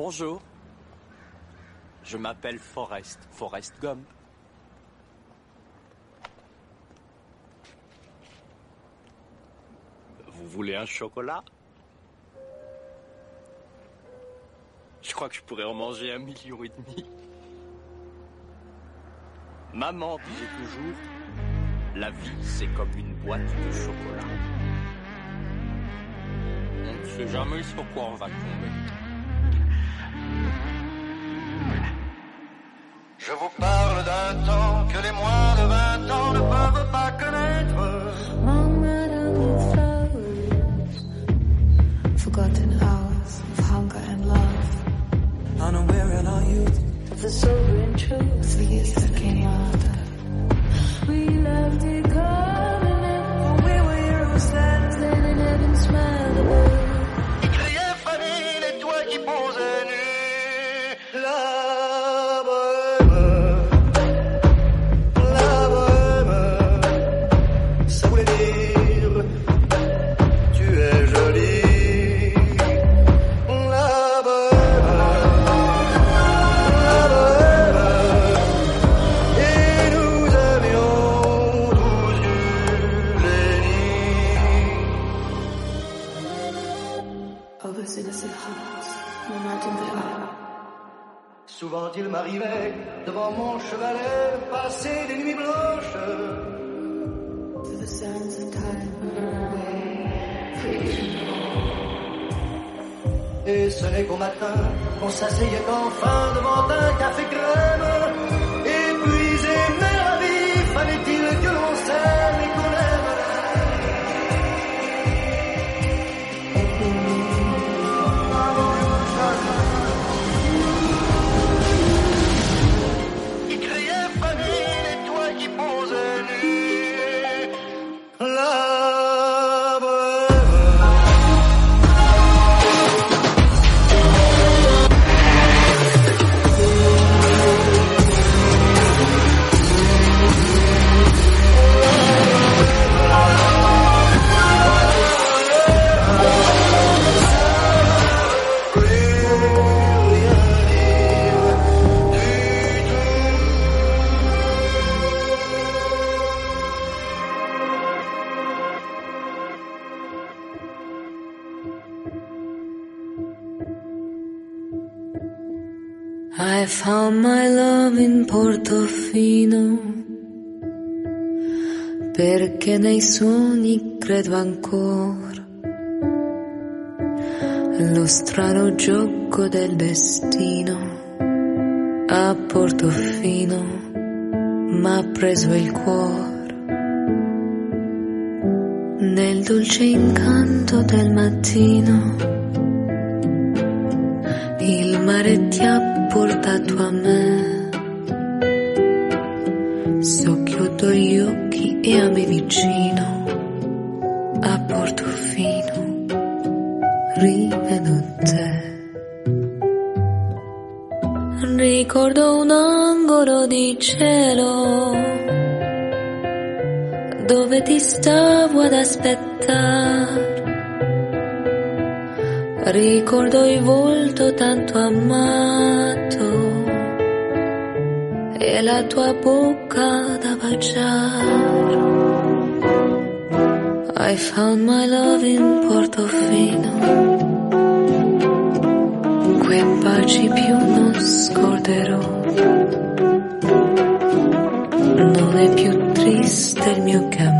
Bonjour. Je m'appelle Forrest, Forrest Gump. Vous voulez un chocolat? Je crois que je pourrais en manger un million et demi. Maman disait toujours, la vie c'est comme une boîte de chocolat. On ne sait jamais sur quoi on va tomber. Je vous parle d'un temps que les moins de 20 ans ne peuvent pas connaître. Long forgotten hours of hunger and love. Unaware in our youth Of the sobering truth, the chevalet passer des nuits blanches. Et ce n'est qu'au matin qu'on s'asseyait enfin devant un café crème. Perché nei sogni credo ancora lo strano gioco del destino a Portofino m'ha preso il cuore nel dolce incanto del mattino il mare ti ha portato a me. Me vicino a Portofino rivedo te. Ricordo un angolo di cielo dove ti stavo ad aspettare. Ricordo il volto tanto amato e la tua bocca da baciare. I found my love in Portofino. Quei baci più non scorderò. Non è più triste il mio cammino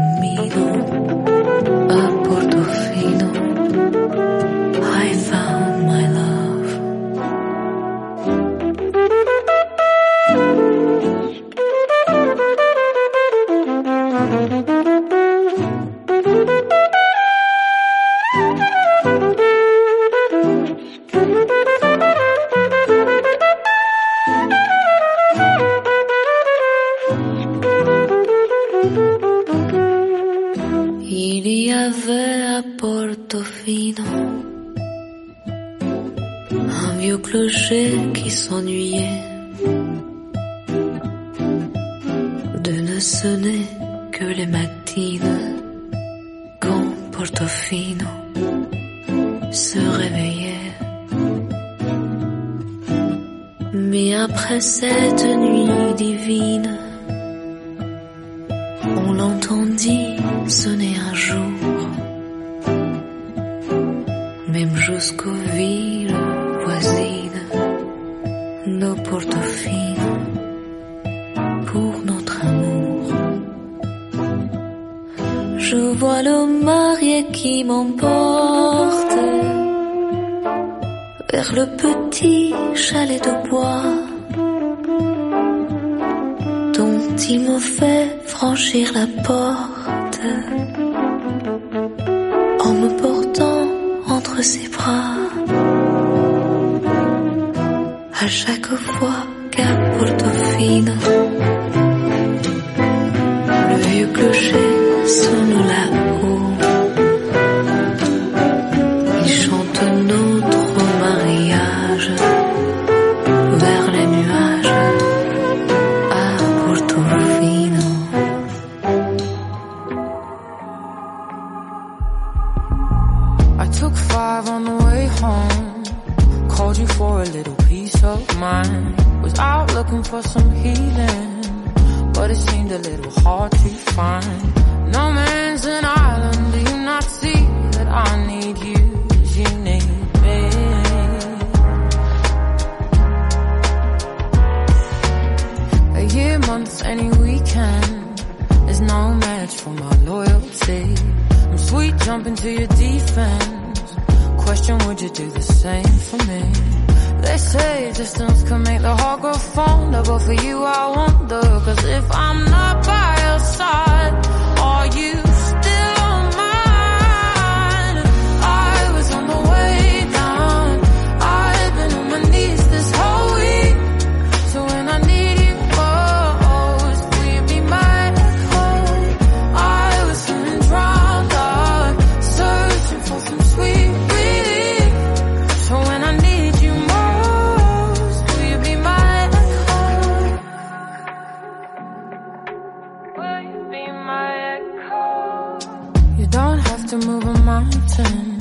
You don't have to move a mountain.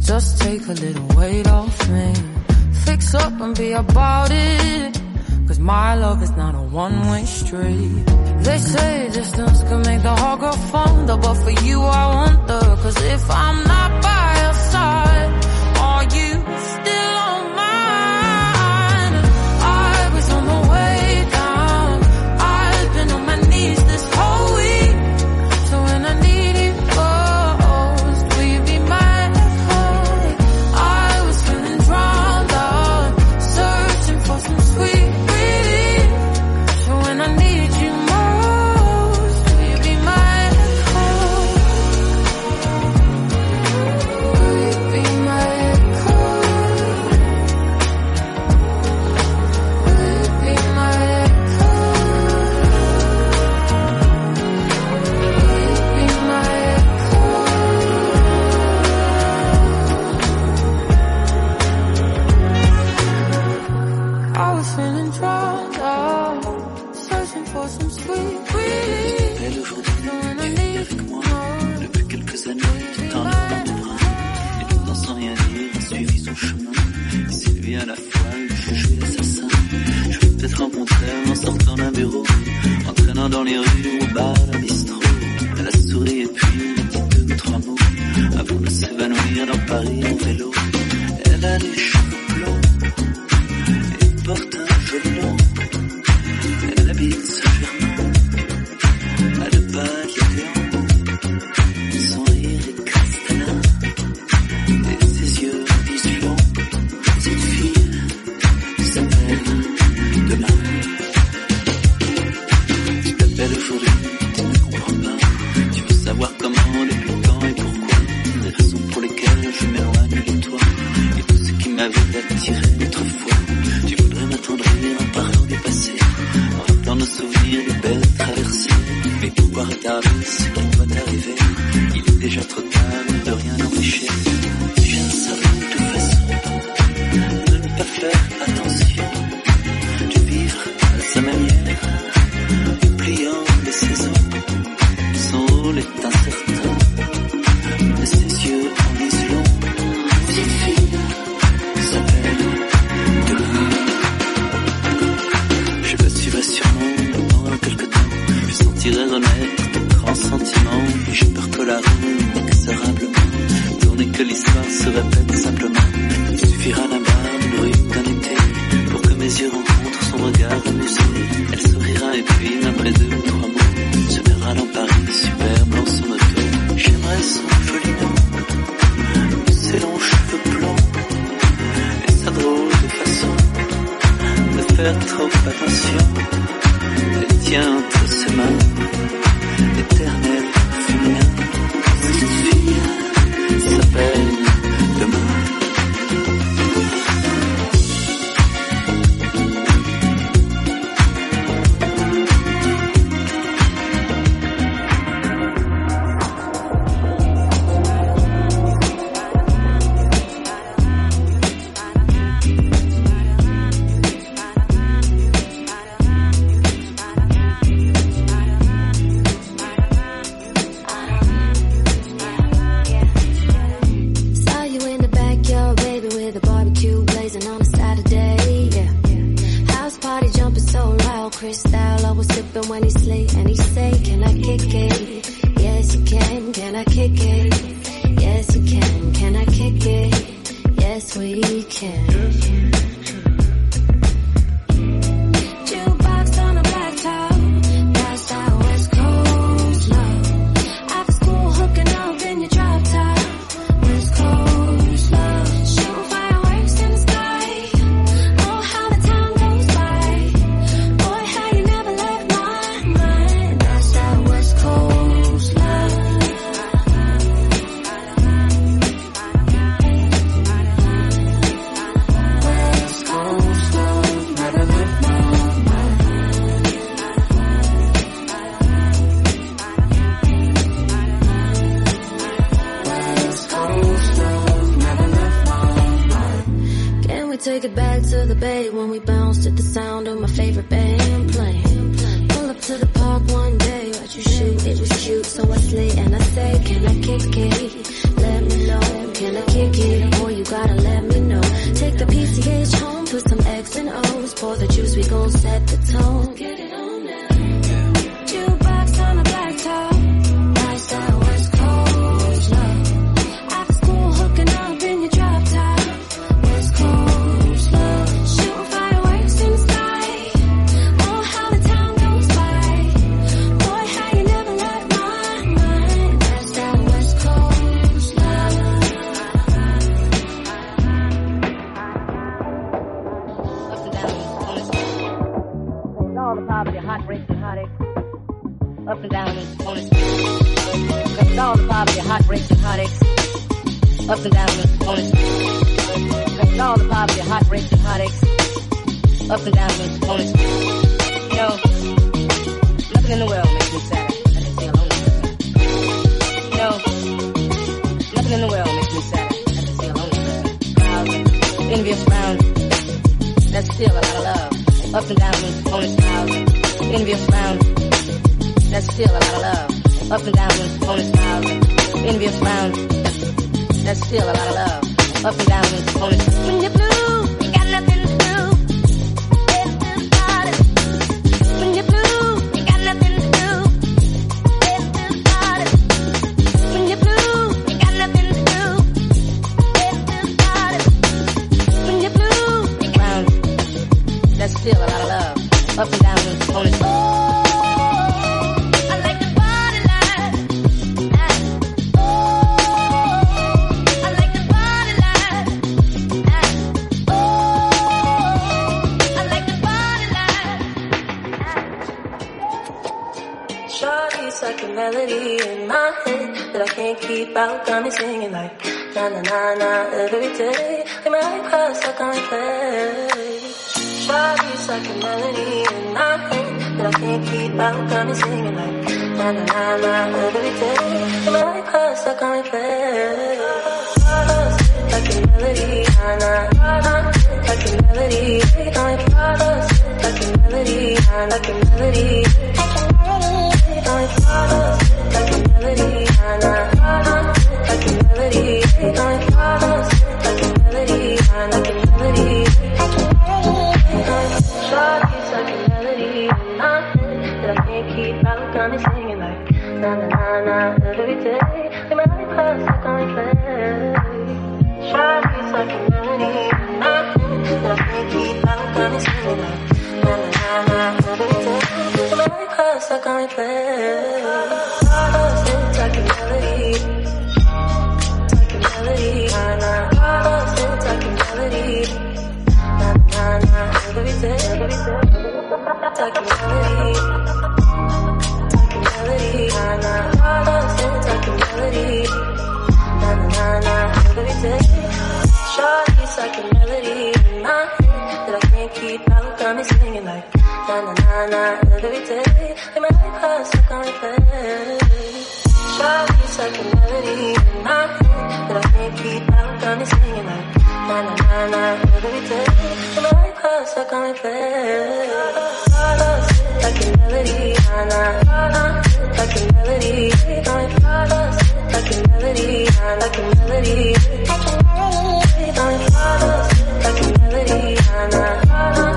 Just take a little weight off me. Fix up and be about it. Cause my love is not a one-way street. They say distance can make the heart grow fonder. But for you, I wonder. Cause if I'm not by your side, are you still? Like a melody, like a melody, like a melody. Na na na I talking melody, talking melody. Na na. Talking melody. Na na na. every day. Talking melody. Na na. Na na na, every day. In my heart, stuck on replay. Shawty's like a melody in my head that I can't keep out. Got me singing like na na na na, every day. In my heart, stuck on replay. Like a melody, na na na, like a melody. Like a melody, like a melody, like a melody. Like a melody, na na like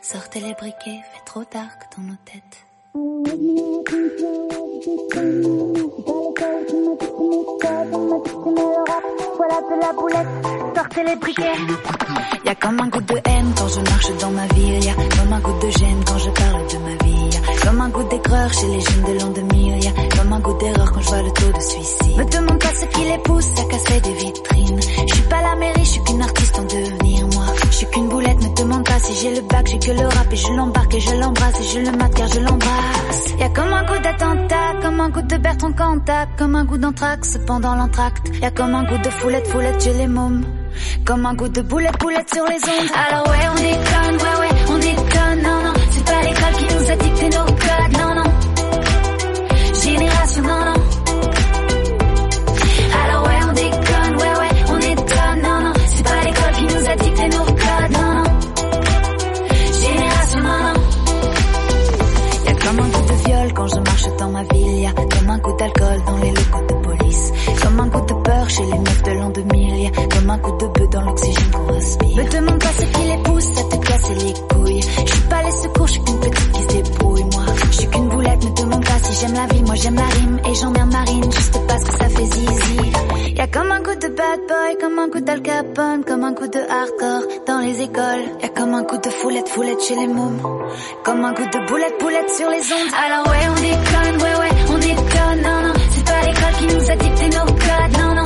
Sortez les briquets, fait trop dark dans nos têtes. Voilà de la boulette, sortez les briquets. Y a comme un goût de haine quand je marche dans ma ville. Y a comme un goût de gêne quand je parle de ma vie. Y comme un goût d'aigreur chez les jeunes de l'an 2000. Y comme un goût d'erreur quand je vois le taux de suicide. Me demande pas ce qui les pousse à casser des vitrines. Je suis pas la mairie, je suis qu'une artiste en devenir. Moi, je suis qu'une boulette. Me demande pas si j'ai le bac, j'ai que le rap et je l'embarque et je l'embrasse et je le mate car je l'embrasse. Y a comme un goût d'attentat, comme un goût de Bertrand Cantat, comme un goût d'anthrax pendant l'entracte. Y a comme un goût de foulette, foulette chez les mômes. Comme un goût de boulette, boulette sur les ondes. Alors ouais, on déconne, ouais, ouais, on déconne, non, non. C'est pas l'école qui nous a dicté nos codes, non, non. Génération, non, non. Comme un coup d'alcool dans les locaux de police. Comme un coup de peur chez les meufs de l'an 2000, y a comme un coup de bœuf dans l'oxygène qu'on respire. Me demande pas ce qui les pousse à te casser les couilles. Je suis pas les secours, je suis qu'une petite si j'aime la vie, moi j'aime la rime et j'emmerde Marine juste parce que ça fait zizi. Y a comme un coup de bad boy, comme un coup d'Al Capone, comme un coup de hardcore dans les écoles. Y a comme un coup de foulette, foulette chez les mômes. Comme un coup de boulette, boulette sur les ondes. Alors ouais, on déconne, ouais, ouais, on déconne, non, non. C'est pas l'école qui nous a dicté nos codes, non, non.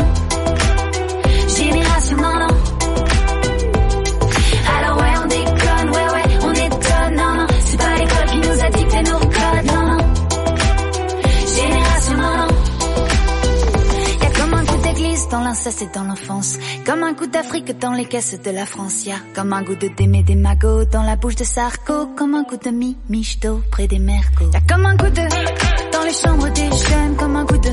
Dans l'inceste et dans l'enfance. Comme un coup d'Afrique dans les caisses de la France. Y a comme un goût de démé des magots dans la bouche de Sarko. Comme un coup de mi, michto près des mercos. Y a comme un coup de dans les chambres des jeunes. Comme un coup de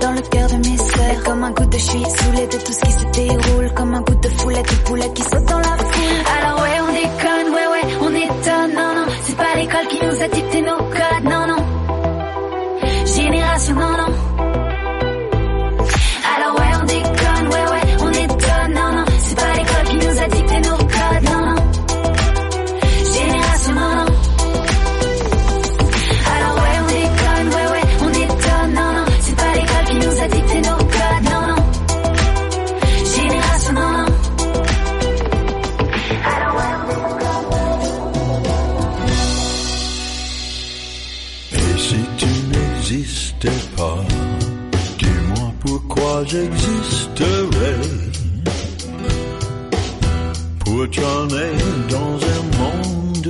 dans le cœur de mes sœurs. Comme un coup de je suis saoulé de tout ce qui se déroule. Comme un coup de foulette de poulet qui saute dans la foule. Alors ouais, on déconne, ouais, ouais, on étonne. Non, non, c'est pas l'école qui nous a dicté nos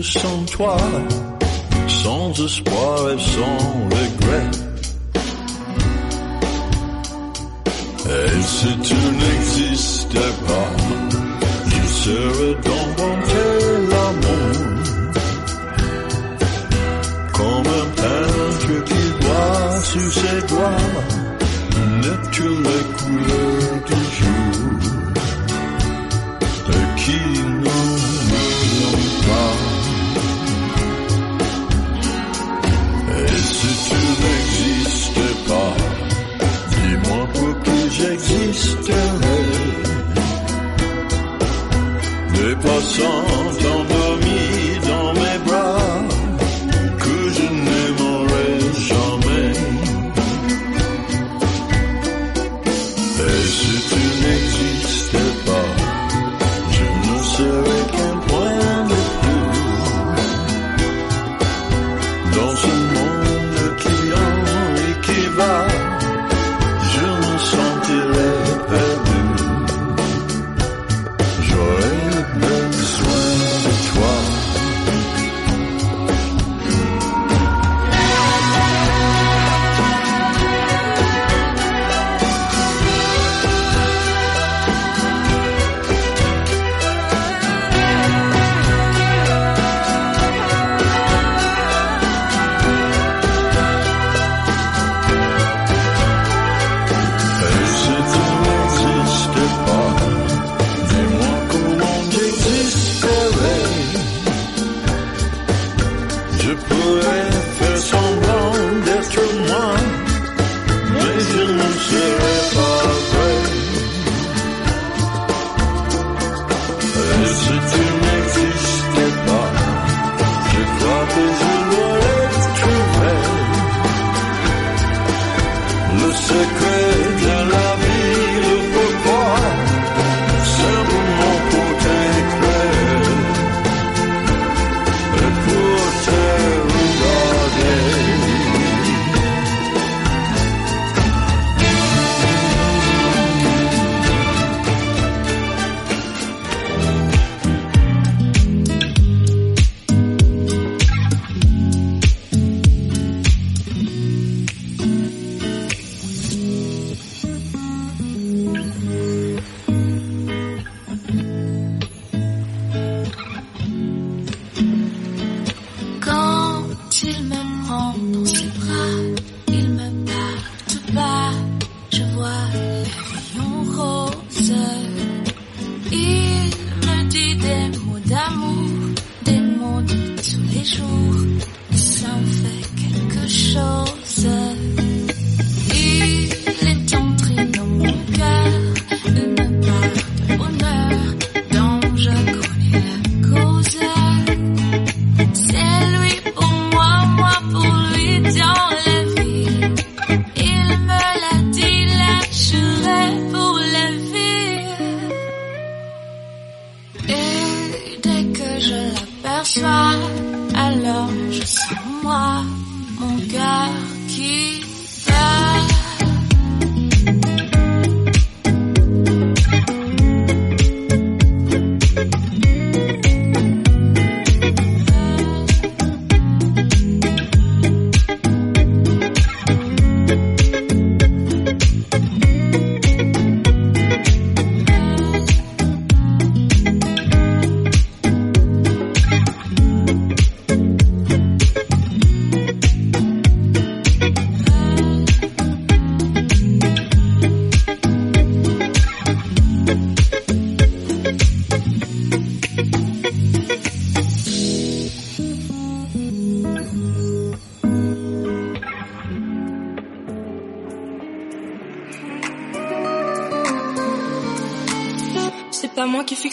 sans toi, sans espoir et sans regret. Et si tu n'existais pas, je serais dans mon l'amour. Comme un peintre qui voit sur ses doigts naître les couleurs Des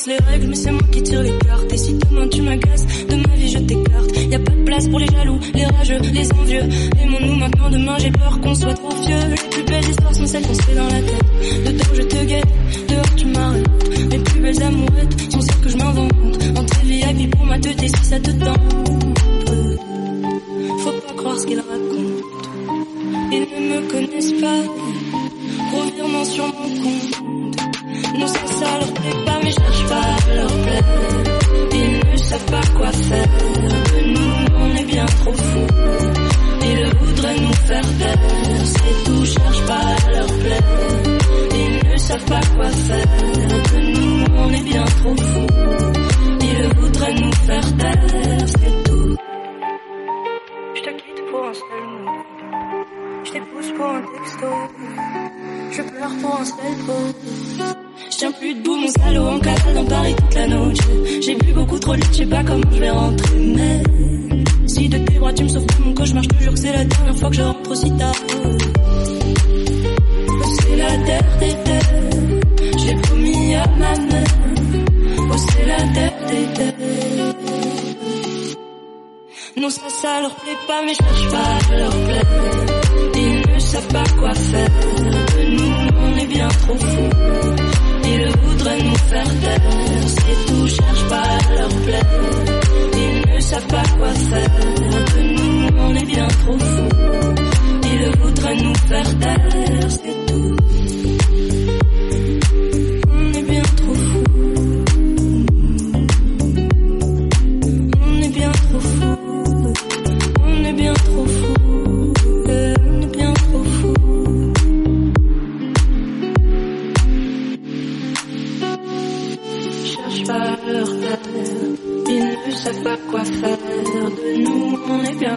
les règles, mais c'est moi qui tire les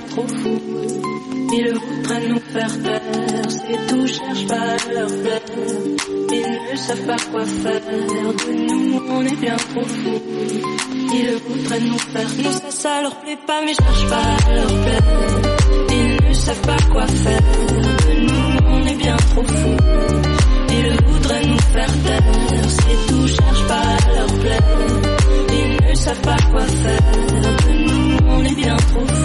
trop fou. Ils voudraient nous faire taire, c'est tout, cherche pas à leur plaire. Ils ne savent pas quoi faire, de nous on est bien trop fou. Ils voudraient nous faire taire, ça, ça leur plaît pas, mais cherche pas à leur plaire. Ils ne savent pas quoi faire, de nous on est bien trop fou. Ils voudraient nous faire taire, c'est tout, cherche pas à leur plaire. Ils ne savent pas quoi faire, de nous on est bien trop fou.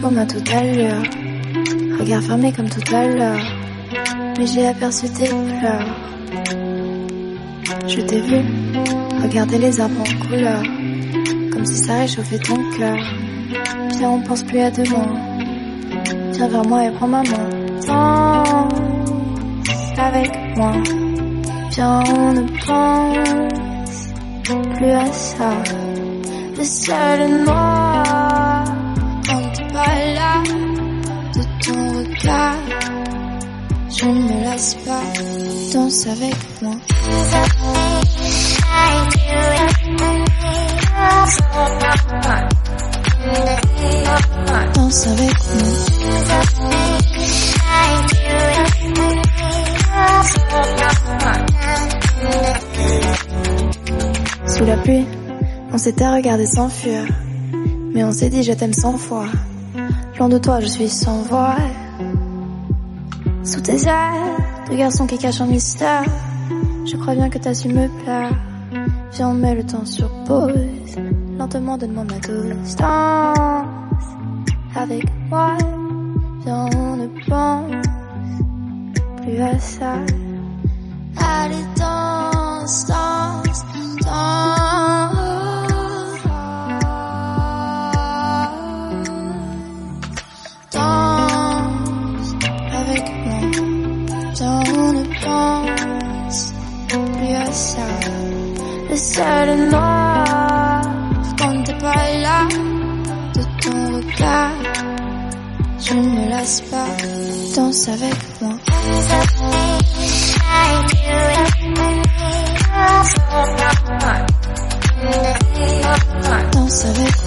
comme à l'heure. regard fermé comme tout à l'heure, mais j'ai aperçu tes fleurs Je t'ai vu, regarder les arbres en couleur, comme si ça réchauffait ton cœur. Viens, on pense plus à demain. Viens vers moi et prends ma main. Danse avec moi. Viens, on ne pense plus à ça. Le ciel noir. Je ne me lasse pas, danse avec moi. Danse avec moi. Sous la pluie, on s'était regardé sans fuir. Mais on s'est dit je t'aime sans foi. Loin de toi, je suis sans voix. Sous tes ailes, de garçon qui cache un mystère. Je crois bien que t'as su me plaire. Viens, on met le temps sur pause. Lentement, donne-moi ma dose. Danse avec moi. Viens, on ne pense plus à ça. Allez, danse, danse, danse. Seul noir quand t'es pas là de ton regard. Je me lasse pas, danse avec moi. Danse avec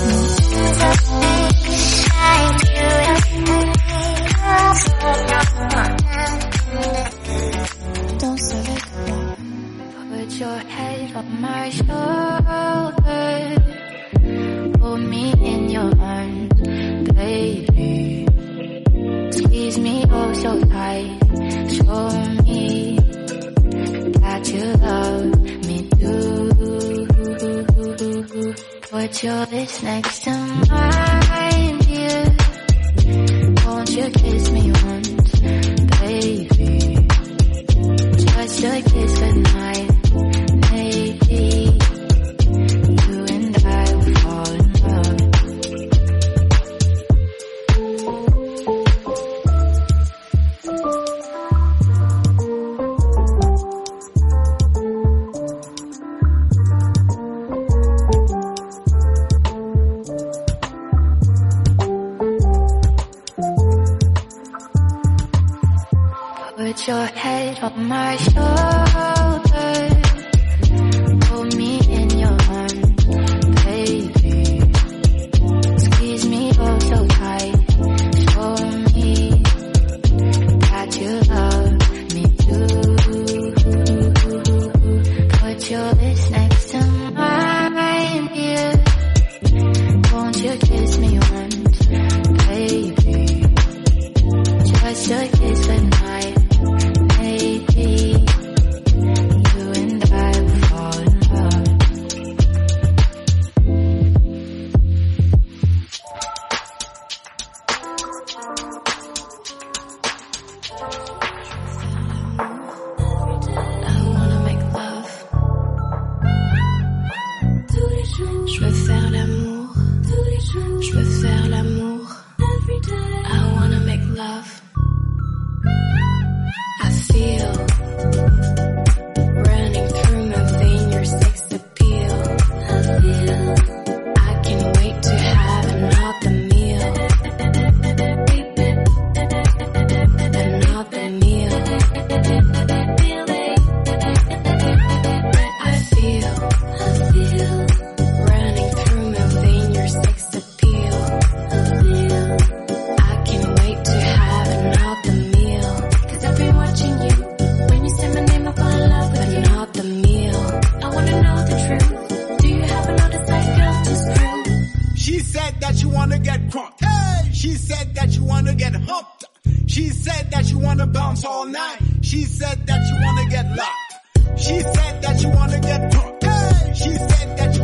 get crunk. Hey! She said that you wanna get humped. She said that you wanna bounce all night. She said that you wanna get locked. She said that you wanna get drunk. Hey! She said that you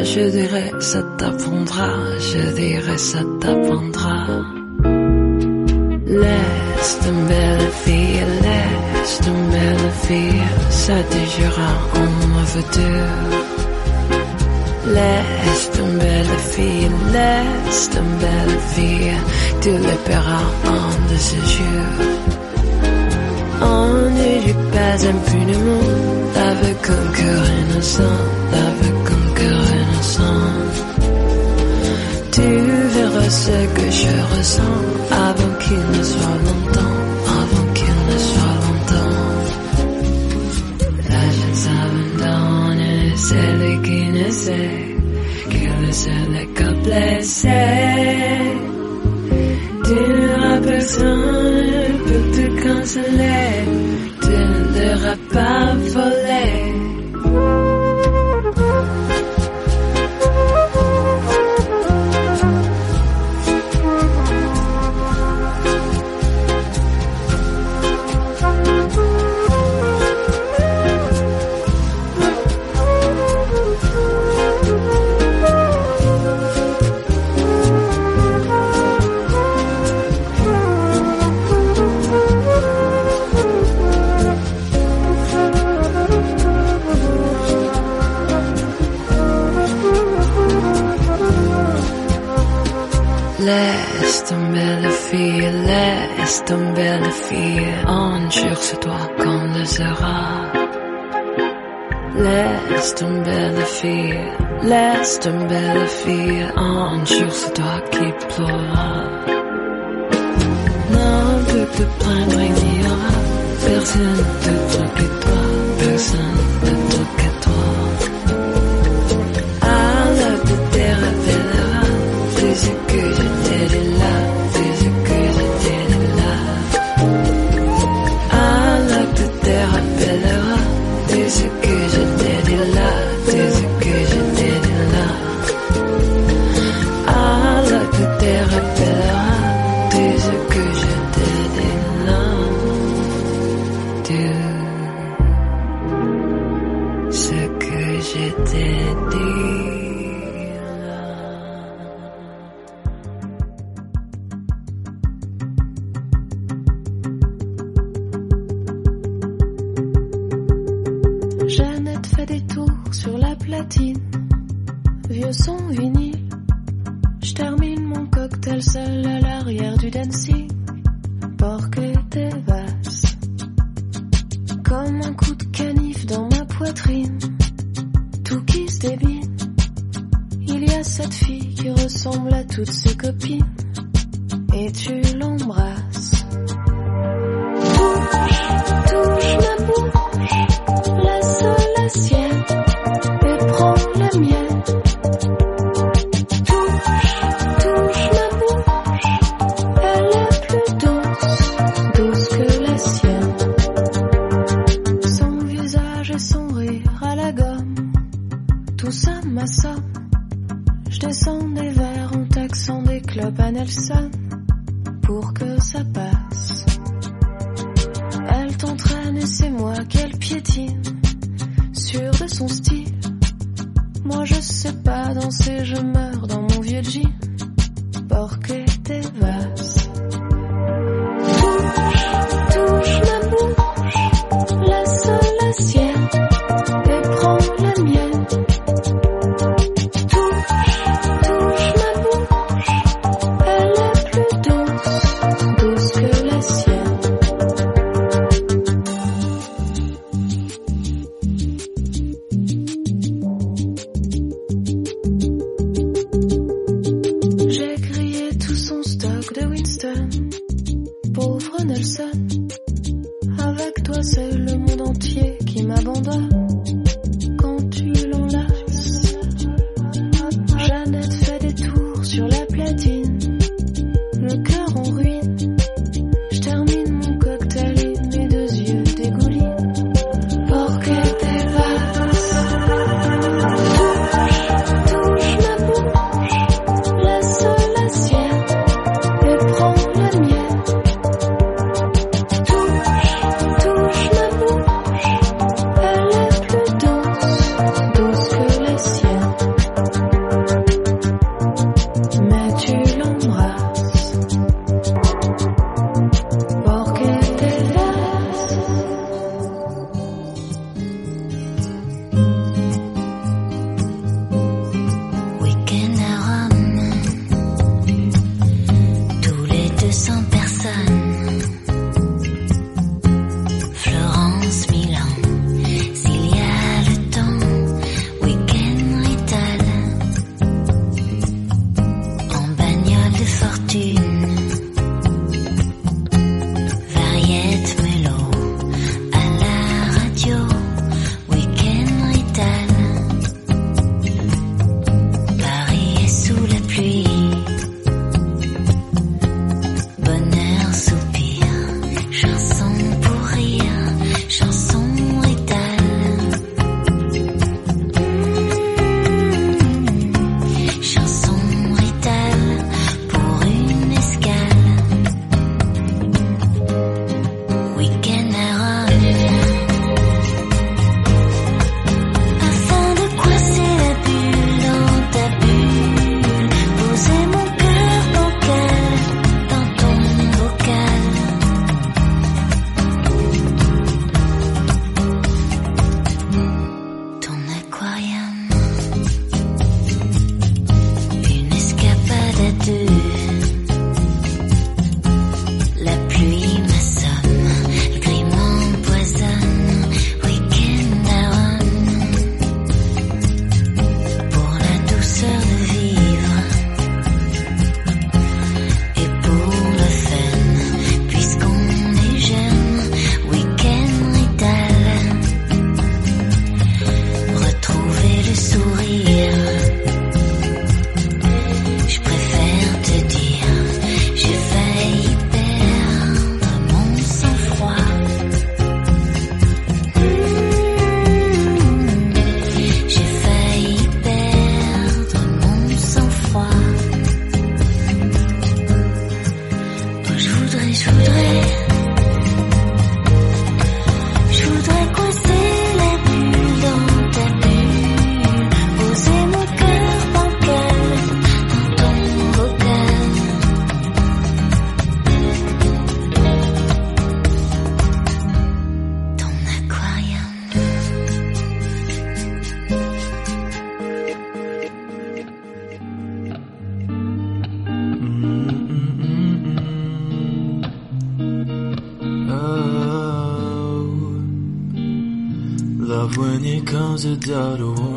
je dirais ça t'apprendra, je dirais ça t'apprendra. Laisse tomber la fille, laisse tomber la fille, ça te jura en ma futur. Laisse tomber la fille, laisse tomber la fille, tu le paieras en close the door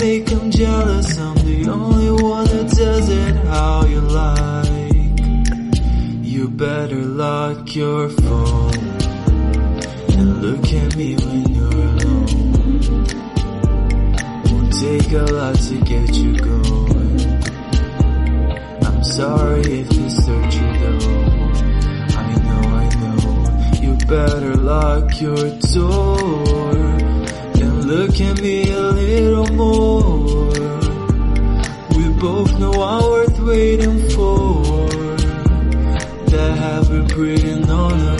make them jealous. I'm the only one that does it how you like. You better lock your phone and look at me when you're alone. Won't take a lot to get you going. I'm sorry if you hurt you though. I know, I know. You better lock your door. Look at me a little more. We both know our worth waiting for. That have been written on us.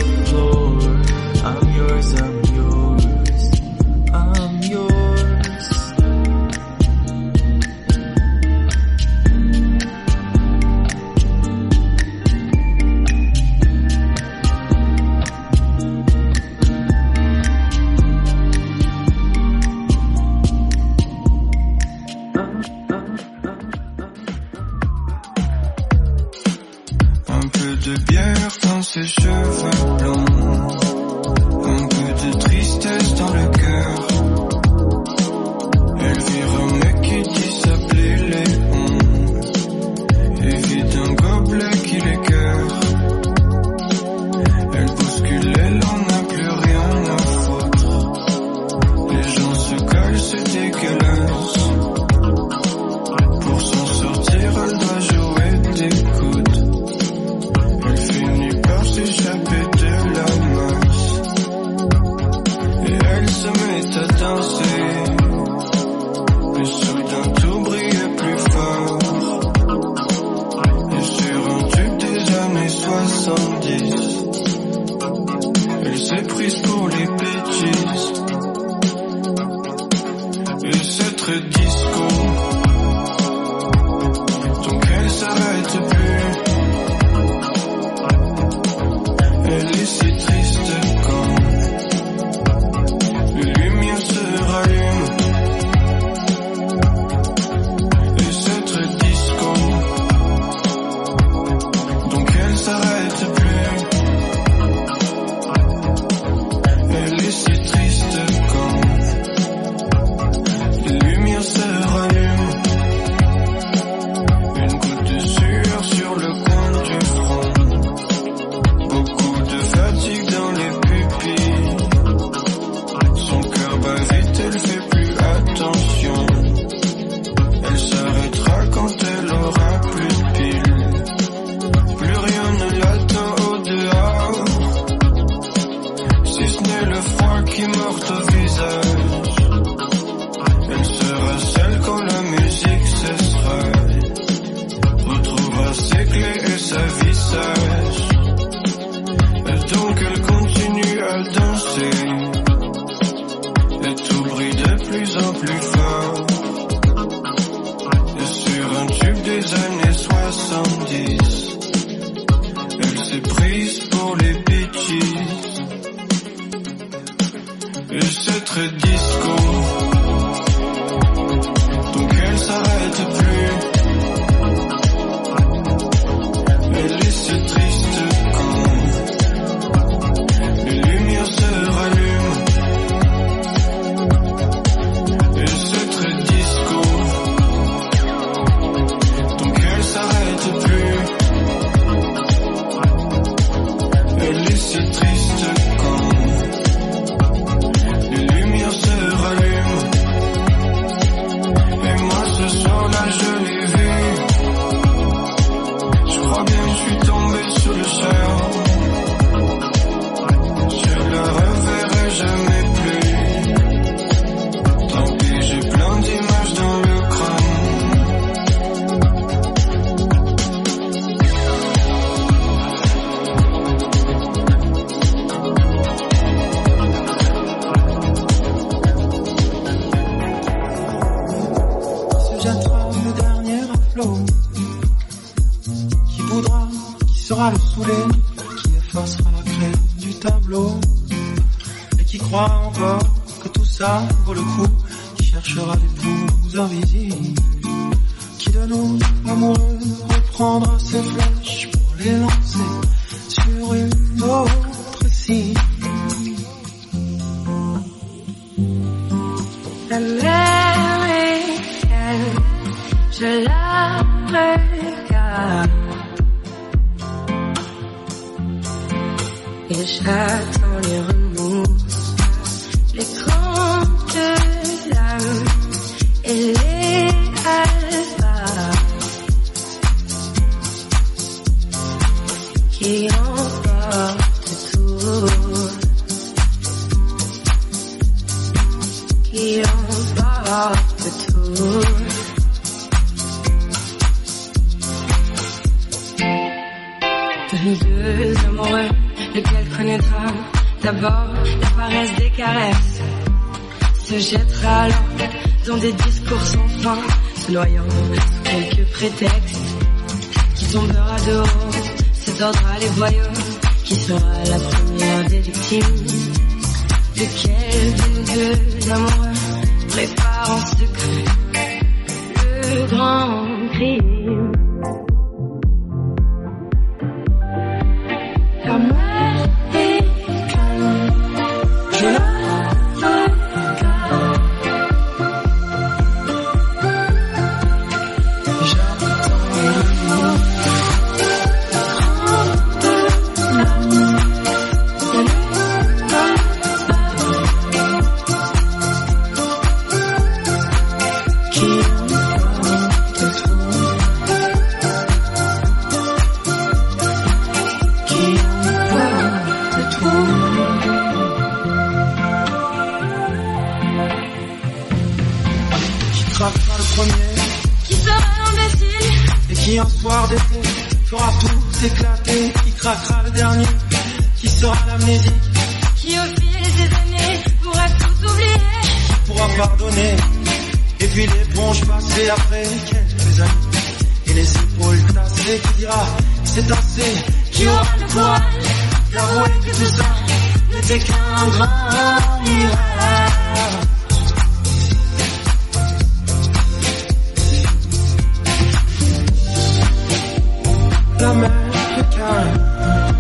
La mer est calme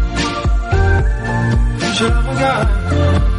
Je regarde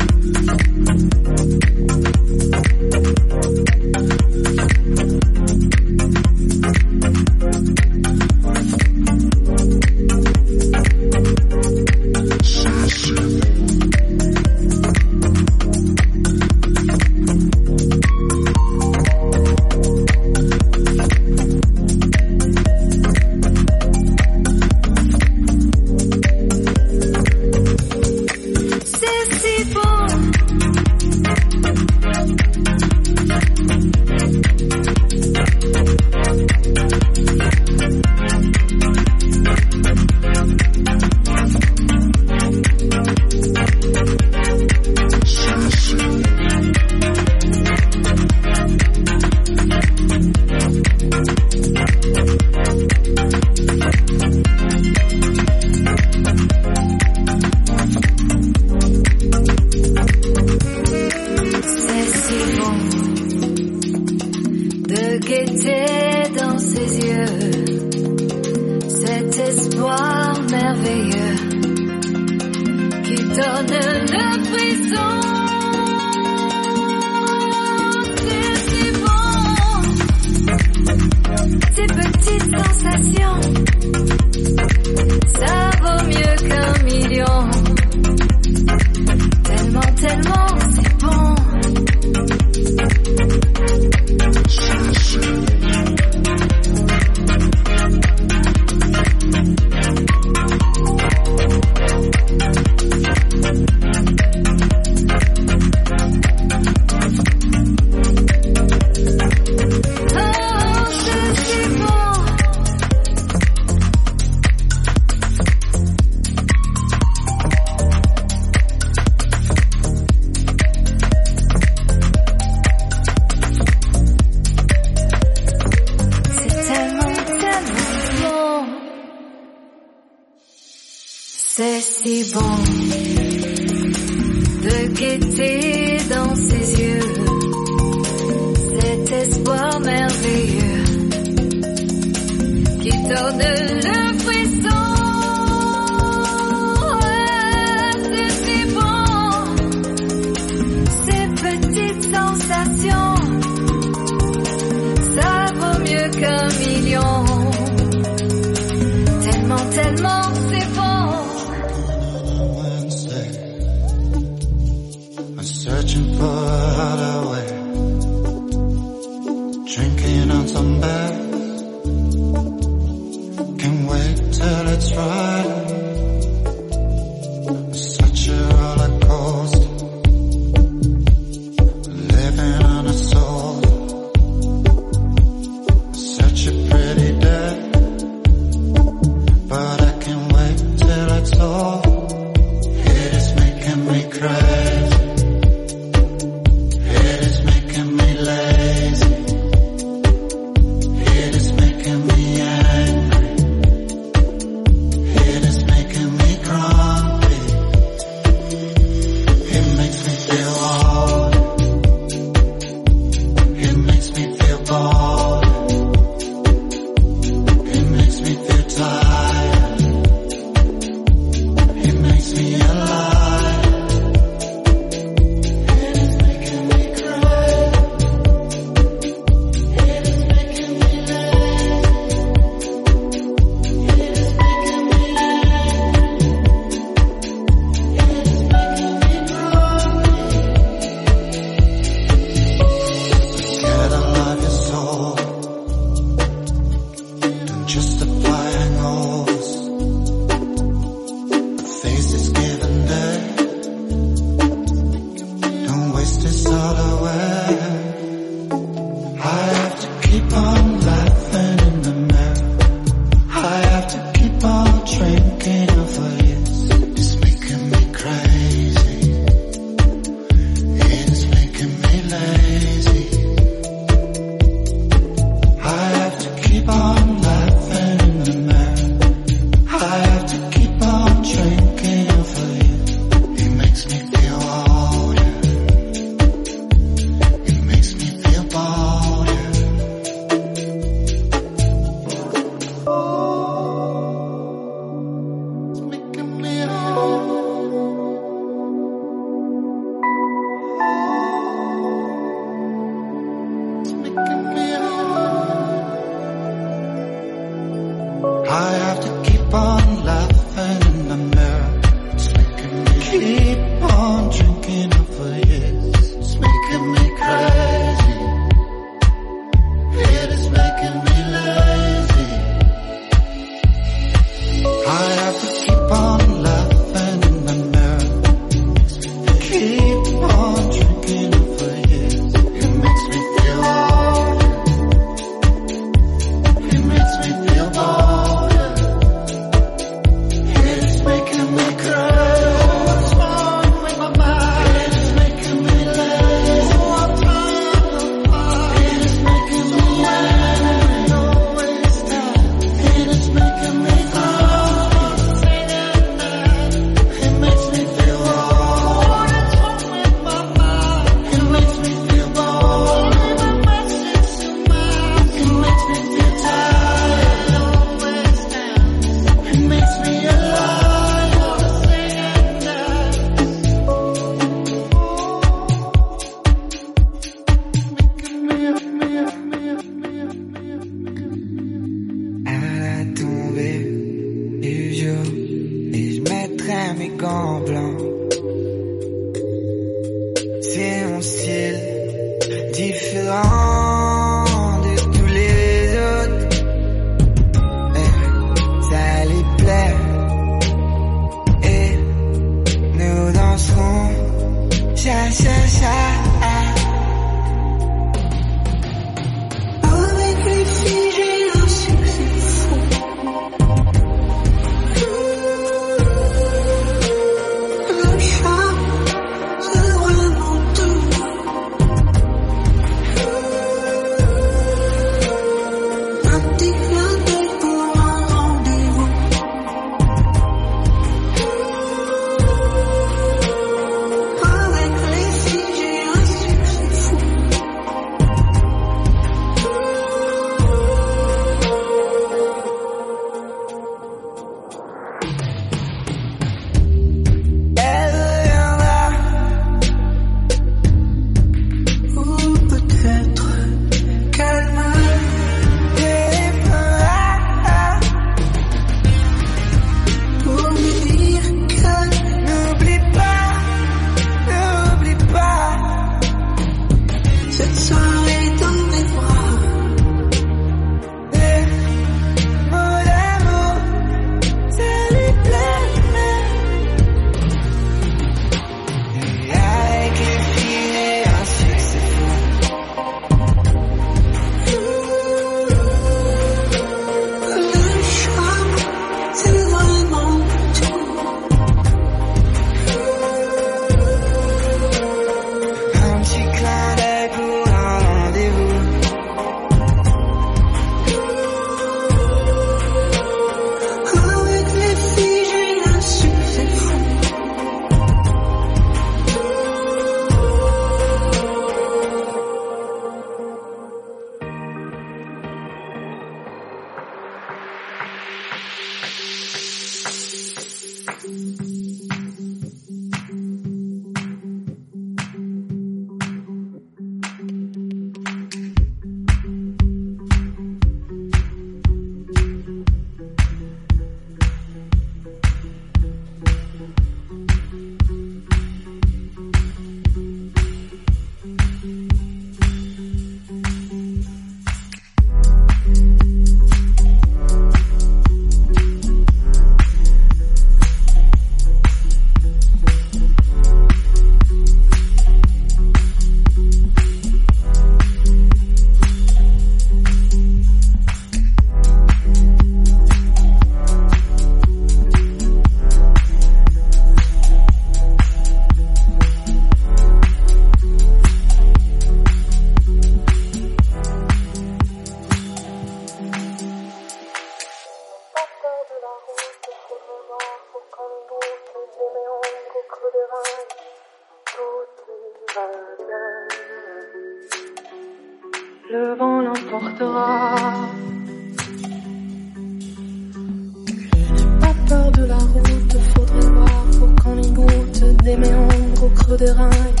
méandres au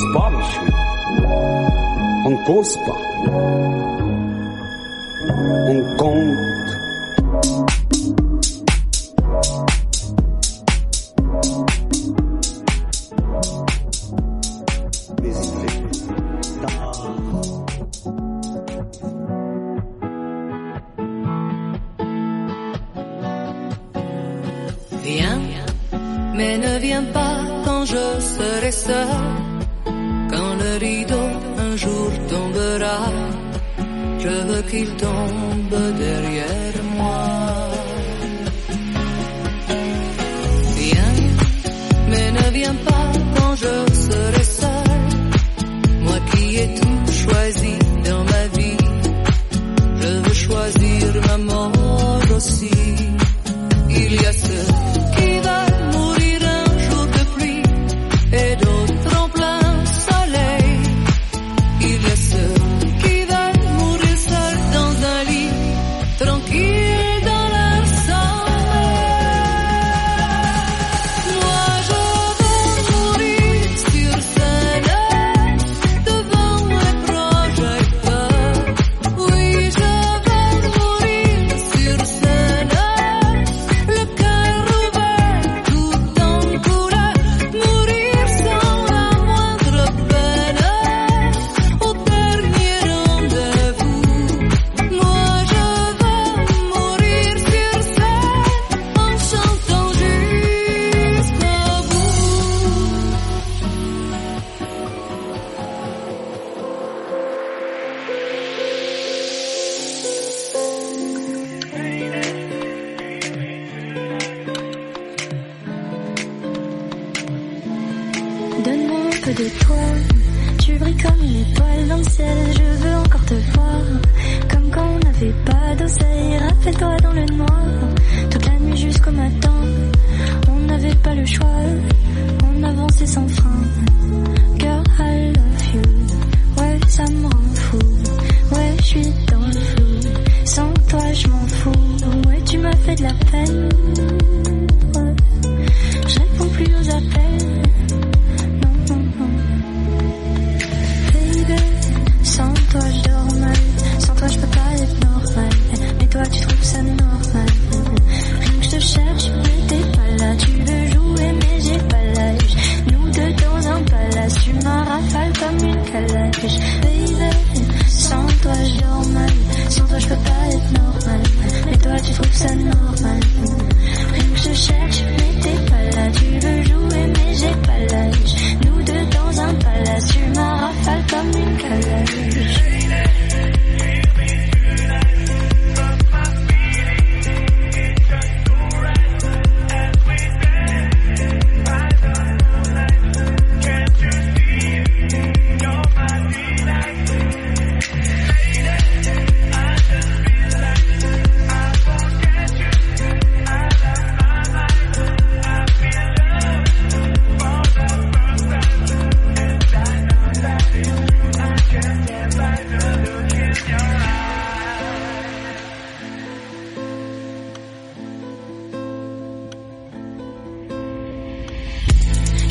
Spanish, on Cospa, on Conte.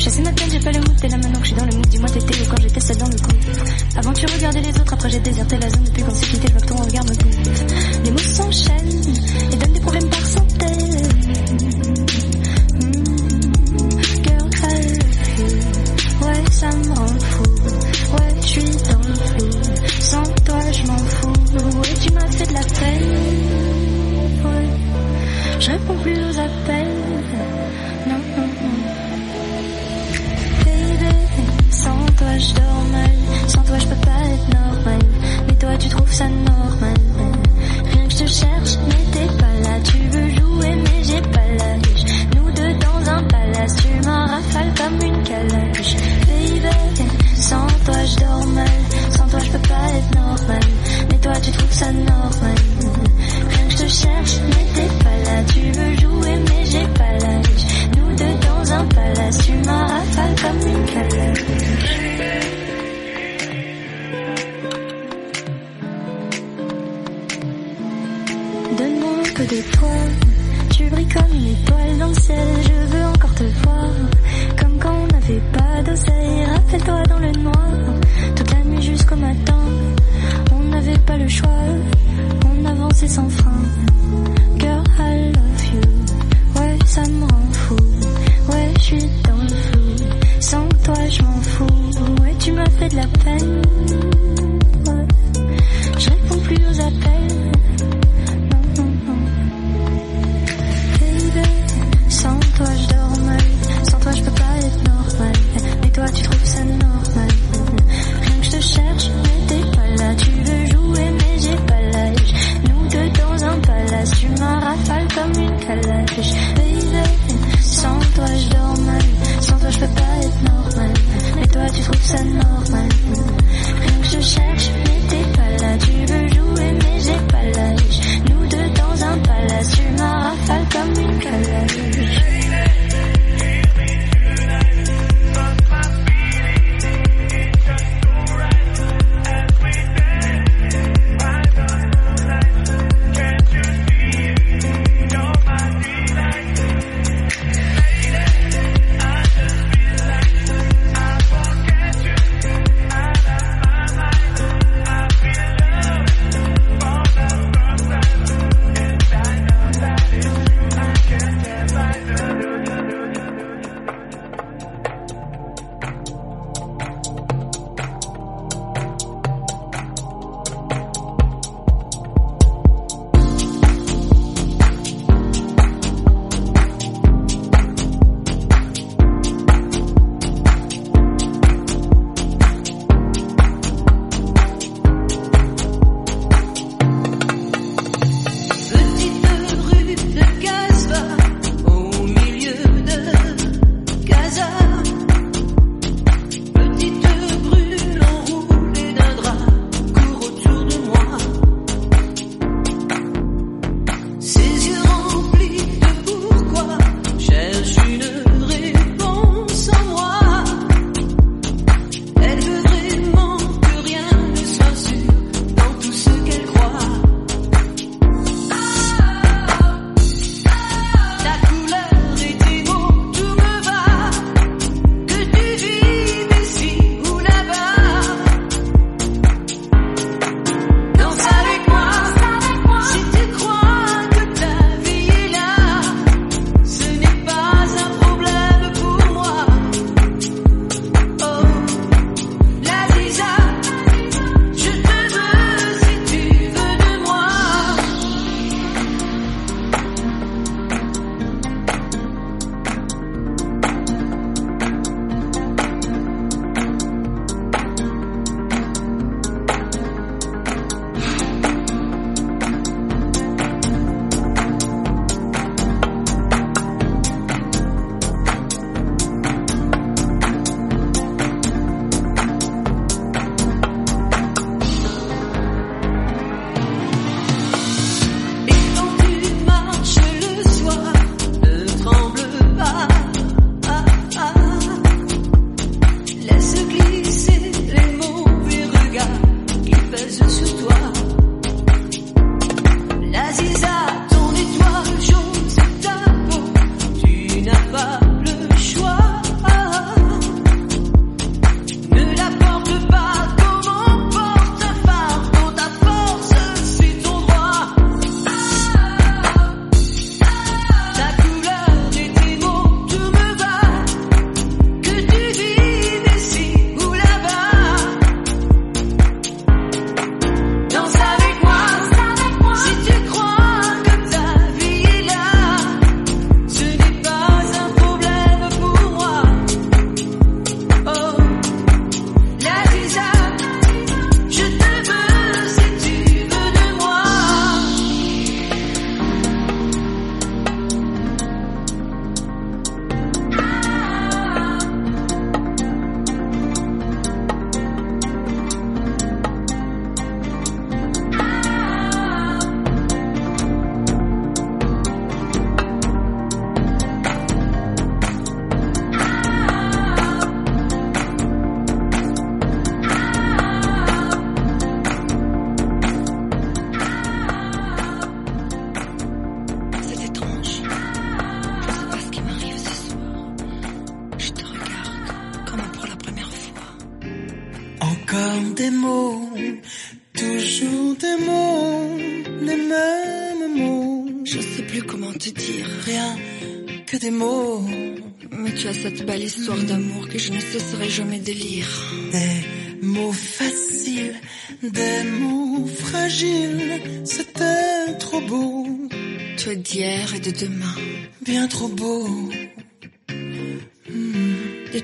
J'assume ma peine, j'ai pas le mood, t'es là maintenant que je suis dans le mood. Dis-moi t'étais où quand j'étais seule dans le coup. Avant tu regardais les autres, après j'ai déserté la zone. Depuis qu'on s'est quitté, je vois que ton regard me bouffe. Les mots s'enchaînent et donnent des problèmes par centaines. Mmh, ouais ça me rend fou. Ouais, je suis dans le flou. Sans toi, je m'en fous. Ouais, tu m'as fait de la peine. Ouais, je réponds plus aux appels. Sans toi, je peux pas être normal. Mais toi, tu trouves ça normal. Rien que je te cherche, mais t'es pas là. Tu veux jouer, mais j'ai pas la riche. Nous deux dans un palace, tu m'en rafales comme une calache.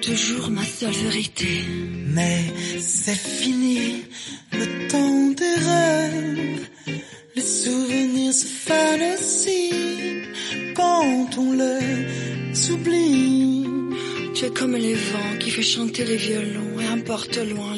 toujours ma seule vérité. Mais c'est fini, le temps des rêves. Les souvenirs se fanent aussi quand on les oublie. Tu es comme les vents qui fait chanter les violons et importe loin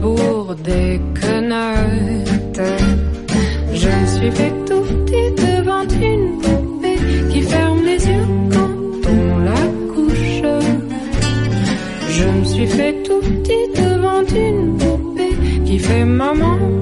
pour des. Je me suis fait tout petit devant une poupée qui ferme les yeux quand on la couche. Je me suis fait tout petit devant une poupée qui fait maman.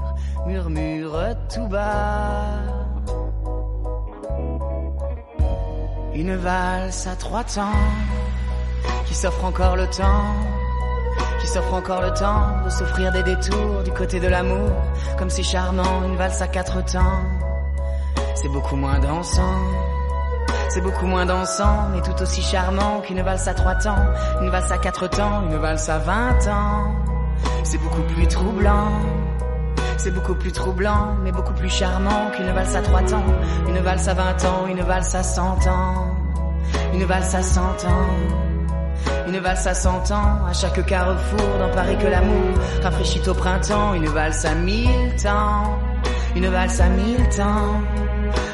murmure tout bas. Une valse à trois temps qui s'offre encore le temps, qui s'offre encore le temps de s'offrir des détours du côté de l'amour, comme si charmant une valse à quatre temps. C'est beaucoup moins dansant. C'est beaucoup moins dansant, mais tout aussi charmant qu'une valse à trois temps, une valse à quatre temps, une valse à vingt ans. C'est beaucoup plus troublant. C'est beaucoup plus troublant, mais beaucoup plus charmant qu'une valse à trois temps, une valse à vingt ans, une valse à cent ans, une valse à cent ans. Une valse à cent ans, à chaque carrefour dans Paris que l'amour rafraîchit au printemps. Une valse à mille temps, une valse à mille temps.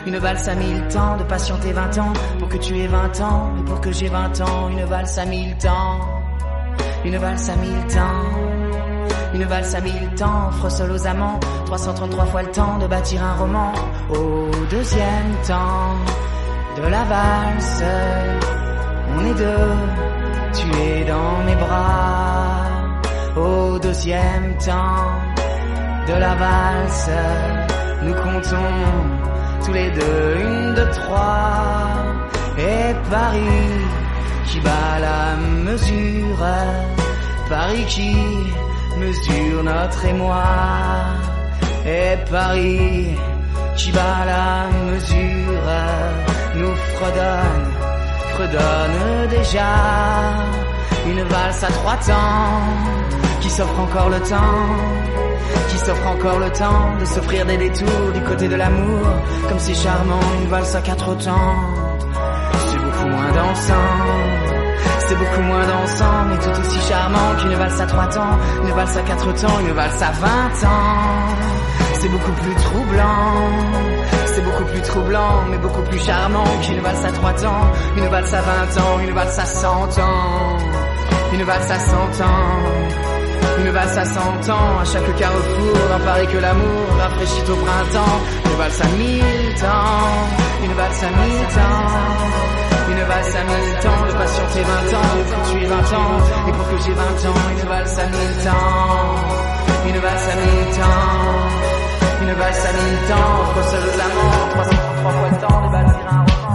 Une valse à mille temps de patienter vingt ans pour que tu aies vingt ans et pour que j'ai vingt ans. Une valse à mille temps, une valse à mille temps. Une valse à mille temps seul aux amants 333 fois le temps de bâtir un roman. Au deuxième temps de la valse, on est deux, tu es dans mes bras. Au deuxième temps de la valse, nous comptons tous les deux, une, deux, trois, et Paris qui bat la mesure, Paris qui mesure notre émoi, et Paris qui bat la mesure, nous fredonne, fredonne déjà, une valse à trois temps, qui s'offre encore le temps qui s'offre encore le temps de s'offrir des détours du côté de l'amour, comme si charmant une valse à quatre temps. C'est beaucoup moins dansant, c'est beaucoup moins dansant, mais tout aussi charmant qu'une valse à trois temps, une valse à quatre temps, une valse à vingt ans. C'est beaucoup plus troublant, c'est beaucoup plus troublant, mais beaucoup plus charmant qu'une valse à trois temps, une valse à vingt ans, une valse à cent ans, une valse à cent ans. Une valse à cent ans, à chaque carrefour, dans Paris que l'amour rafraîchit au printemps. Une valse à mille temps, une valse à mille temps. Une valse à mille temps, de patienter vingt ans, pour que tu aies vingt ans, et pour que j'ai vingt ans. Une valse à mille temps, une valse à mille temps. Une valse à mille temps, offre seul aux amants, 333 fois le temps de bâtir un.